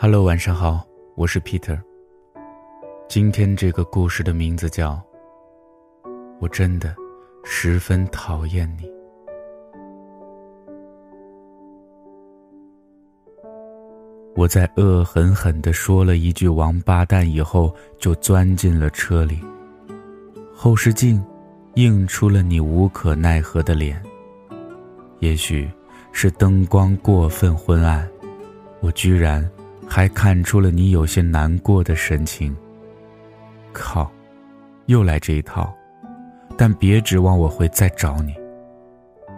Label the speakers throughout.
Speaker 1: Hello，晚上好，我是 Peter。今天这个故事的名字叫《我真的十分讨厌你》。我在恶狠狠地说了一句“王八蛋”以后，就钻进了车里。后视镜映出了你无可奈何的脸。也许是灯光过分昏暗，我居然还看出了你有些难过的神情。靠，又来这一套！但别指望我会再找你。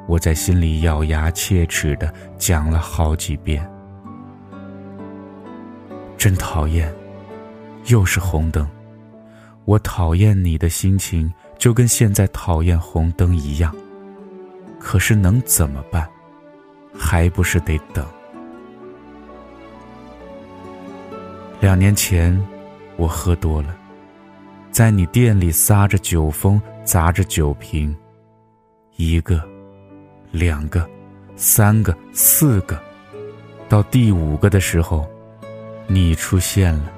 Speaker 1: 我在心里咬牙切齿的讲了好几遍。真讨厌，又是红灯。我讨厌你的心情，就跟现在讨厌红灯一样。可是能怎么办？还不是得等。两年前，我喝多了，在你店里撒着酒疯，砸着酒瓶。一个，两个，三个，四个，到第五个的时候。你出现了，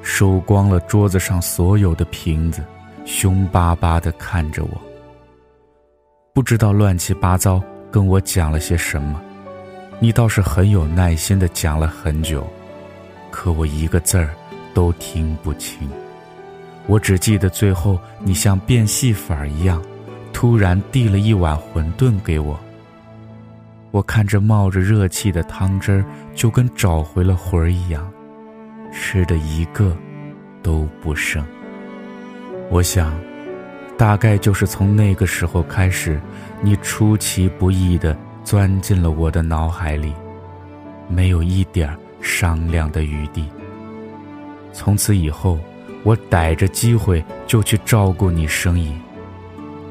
Speaker 1: 收光了桌子上所有的瓶子，凶巴巴的看着我。不知道乱七八糟跟我讲了些什么，你倒是很有耐心的讲了很久，可我一个字儿都听不清。我只记得最后你像变戏法一样，突然递了一碗馄饨给我。我看着冒着热气的汤汁儿，就跟找回了魂儿一样。吃的一个都不剩。我想，大概就是从那个时候开始，你出其不意的钻进了我的脑海里，没有一点儿商量的余地。从此以后，我逮着机会就去照顾你生意，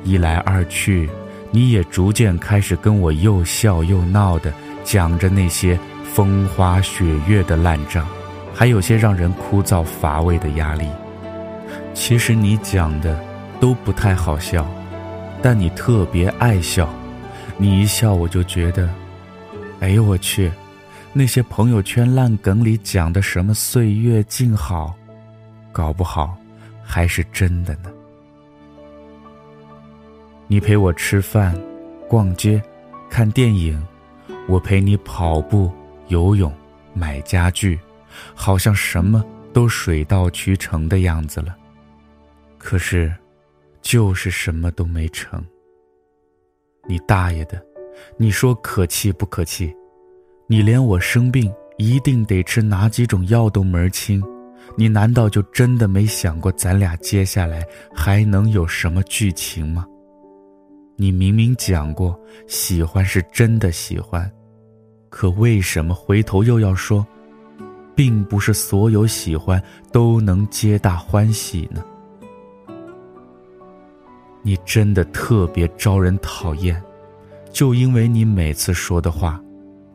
Speaker 1: 一来二去，你也逐渐开始跟我又笑又闹的讲着那些风花雪月的烂账。还有些让人枯燥乏味的压力。其实你讲的都不太好笑，但你特别爱笑。你一笑，我就觉得，哎呦我去，那些朋友圈烂梗里讲的什么岁月静好，搞不好还是真的呢。你陪我吃饭、逛街、看电影，我陪你跑步、游泳、买家具。好像什么都水到渠成的样子了，可是，就是什么都没成。你大爷的！你说可气不可气？你连我生病一定得吃哪几种药都门儿清，你难道就真的没想过咱俩接下来还能有什么剧情吗？你明明讲过喜欢是真的喜欢，可为什么回头又要说？并不是所有喜欢都能皆大欢喜呢。你真的特别招人讨厌，就因为你每次说的话，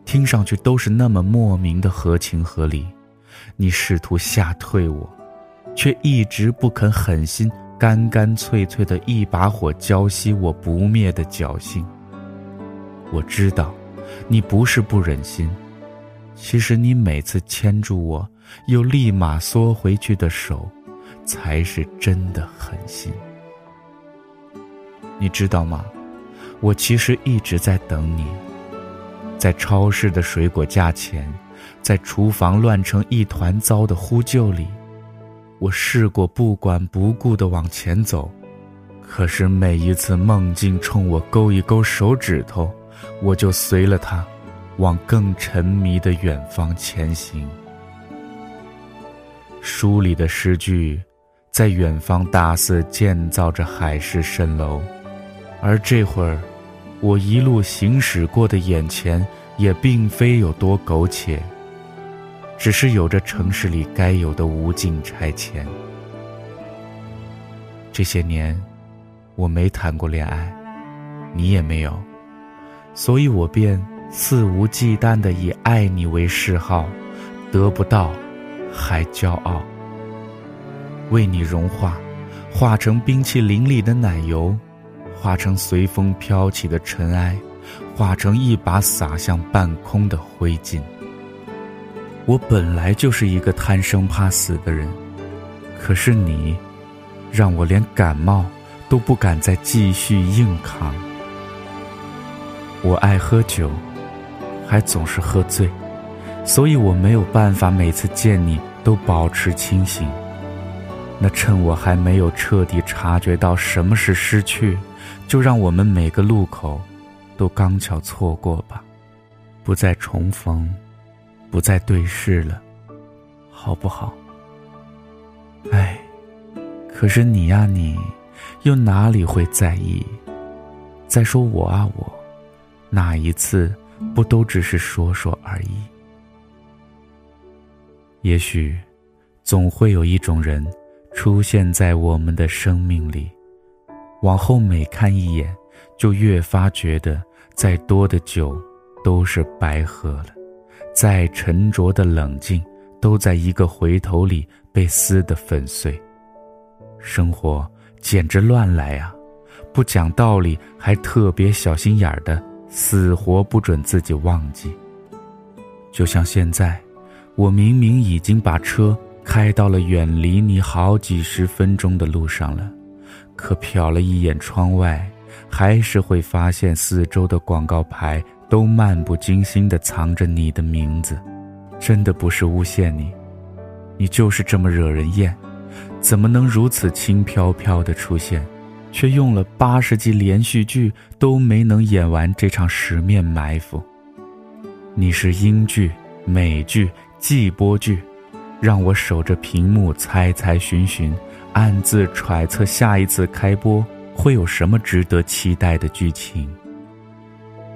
Speaker 1: 听上去都是那么莫名的合情合理。你试图吓退我，却一直不肯狠心，干干脆脆的一把火浇熄我不灭的侥幸。我知道，你不是不忍心。其实你每次牵住我，又立马缩回去的手，才是真的狠心。你知道吗？我其实一直在等你，在超市的水果价钱，在厨房乱成一团糟的呼救里，我试过不管不顾的往前走，可是每一次梦境冲我勾一勾手指头，我就随了他。往更沉迷的远方前行。书里的诗句，在远方大肆建造着海市蜃楼，而这会儿，我一路行驶过的眼前，也并非有多苟且，只是有着城市里该有的无尽拆迁。这些年，我没谈过恋爱，你也没有，所以我便。肆无忌惮的以爱你为嗜好，得不到，还骄傲。为你融化，化成冰淇淋里的奶油，化成随风飘起的尘埃，化成一把洒向半空的灰烬。我本来就是一个贪生怕死的人，可是你，让我连感冒都不敢再继续硬扛。我爱喝酒，还总是喝醉，所以我没有办法每次见你都保持清醒。那趁我还没有彻底察觉到什么是失去，就让我们每个路口都刚巧错过吧，不再重逢。不再对视了，好不好？哎，可是你呀，你又哪里会在意？再说我啊，我哪一次不都只是说说而已？也许，总会有一种人出现在我们的生命里，往后每看一眼，就越发觉得再多的酒都是白喝了。再沉着的冷静，都在一个回头里被撕得粉碎。生活简直乱来啊！不讲道理，还特别小心眼儿的，死活不准自己忘记。就像现在，我明明已经把车开到了远离你好几十分钟的路上了，可瞟了一眼窗外，还是会发现四周的广告牌。都漫不经心地藏着你的名字，真的不是诬陷你，你就是这么惹人厌，怎么能如此轻飘飘地出现，却用了八十集连续剧都没能演完这场十面埋伏？你是英剧、美剧、季播剧，让我守着屏幕猜猜寻寻，暗自揣测下一次开播会有什么值得期待的剧情。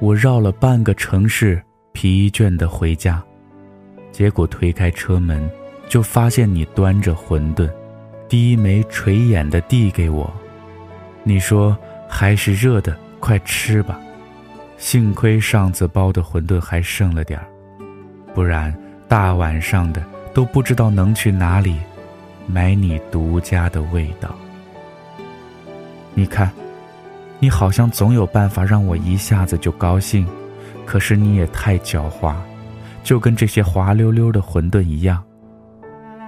Speaker 1: 我绕了半个城市，疲倦的回家，结果推开车门，就发现你端着馄饨，低眉垂眼的递给我。你说还是热的，快吃吧。幸亏上次包的馄饨还剩了点儿，不然大晚上的都不知道能去哪里买你独家的味道。你看。你好像总有办法让我一下子就高兴，可是你也太狡猾，就跟这些滑溜溜的馄饨一样。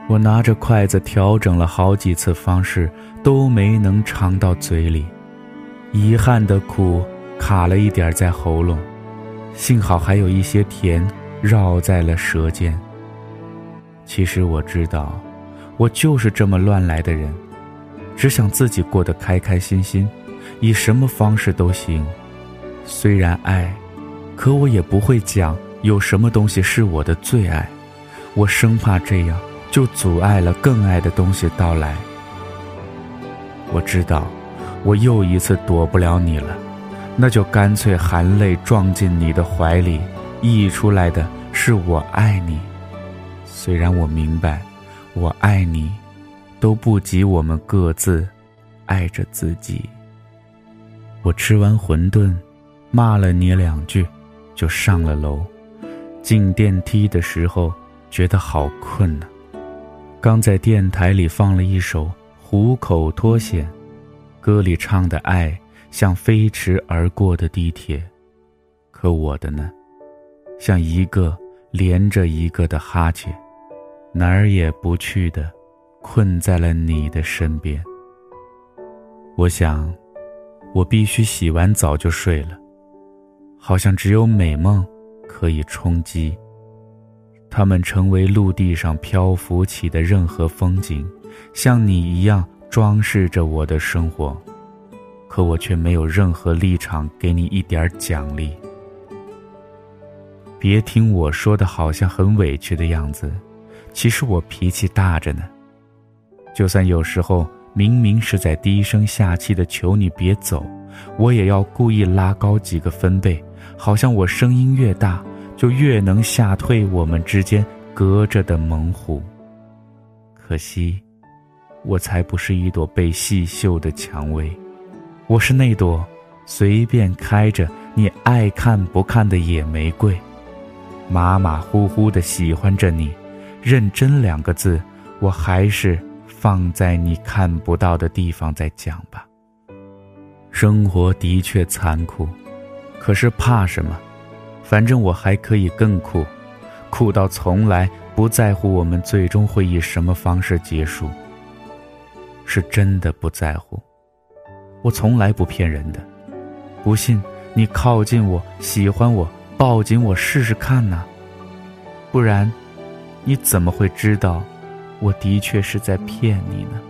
Speaker 1: 我拿着筷子调整了好几次方式，都没能尝到嘴里，遗憾的苦卡了一点在喉咙，幸好还有一些甜绕在了舌尖。其实我知道，我就是这么乱来的人，只想自己过得开开心心。以什么方式都行，虽然爱，可我也不会讲有什么东西是我的最爱，我生怕这样就阻碍了更爱的东西到来。我知道，我又一次躲不了你了，那就干脆含泪撞进你的怀里，溢出来的是我爱你。虽然我明白，我爱你，都不及我们各自爱着自己。我吃完馄饨，骂了你两句，就上了楼。进电梯的时候，觉得好困呢。刚在电台里放了一首《虎口脱险》，歌里唱的爱像飞驰而过的地铁，可我的呢，像一个连着一个的哈欠，哪儿也不去的，困在了你的身边。我想。我必须洗完澡就睡了，好像只有美梦可以充饥。它们成为陆地上漂浮起的任何风景，像你一样装饰着我的生活，可我却没有任何立场给你一点奖励。别听我说的好像很委屈的样子，其实我脾气大着呢。就算有时候。明明是在低声下气的求你别走，我也要故意拉高几个分贝，好像我声音越大，就越能吓退我们之间隔着的猛虎。可惜，我才不是一朵被细绣的蔷薇，我是那朵随便开着你爱看不看的野玫瑰，马马虎虎的喜欢着你，认真两个字，我还是。放在你看不到的地方再讲吧。生活的确残酷，可是怕什么？反正我还可以更酷，酷到从来不在乎我们最终会以什么方式结束，是真的不在乎。我从来不骗人的，不信你靠近我，喜欢我，抱紧我试试看呢？不然，你怎么会知道我的确是在骗你呢？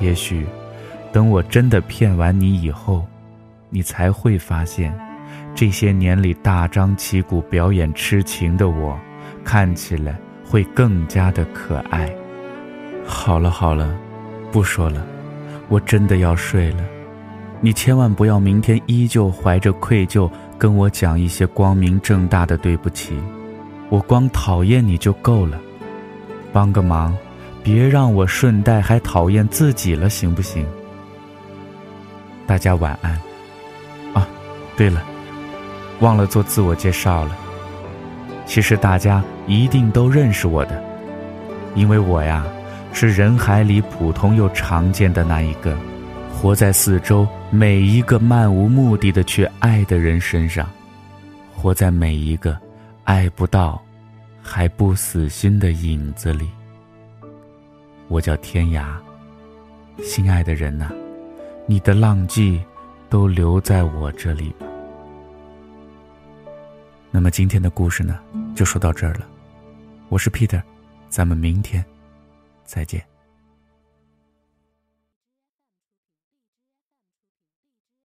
Speaker 1: 也许，等我真的骗完你以后，你才会发现，这些年里大张旗鼓表演痴情的我，看起来会更加的可爱。好了好了，不说了。我真的要睡了，你千万不要明天依旧怀着愧疚跟我讲一些光明正大的对不起，我光讨厌你就够了，帮个忙，别让我顺带还讨厌自己了，行不行？大家晚安。啊，对了，忘了做自我介绍了。其实大家一定都认识我的，因为我呀。是人海里普通又常见的那一个，活在四周每一个漫无目的的去爱的人身上，活在每一个爱不到还不死心的影子里。我叫天涯，心爱的人呐，你的浪迹都留在我这里吧。那么今天的故事呢，就说到这儿了。我是 Peter，咱们明天。再见。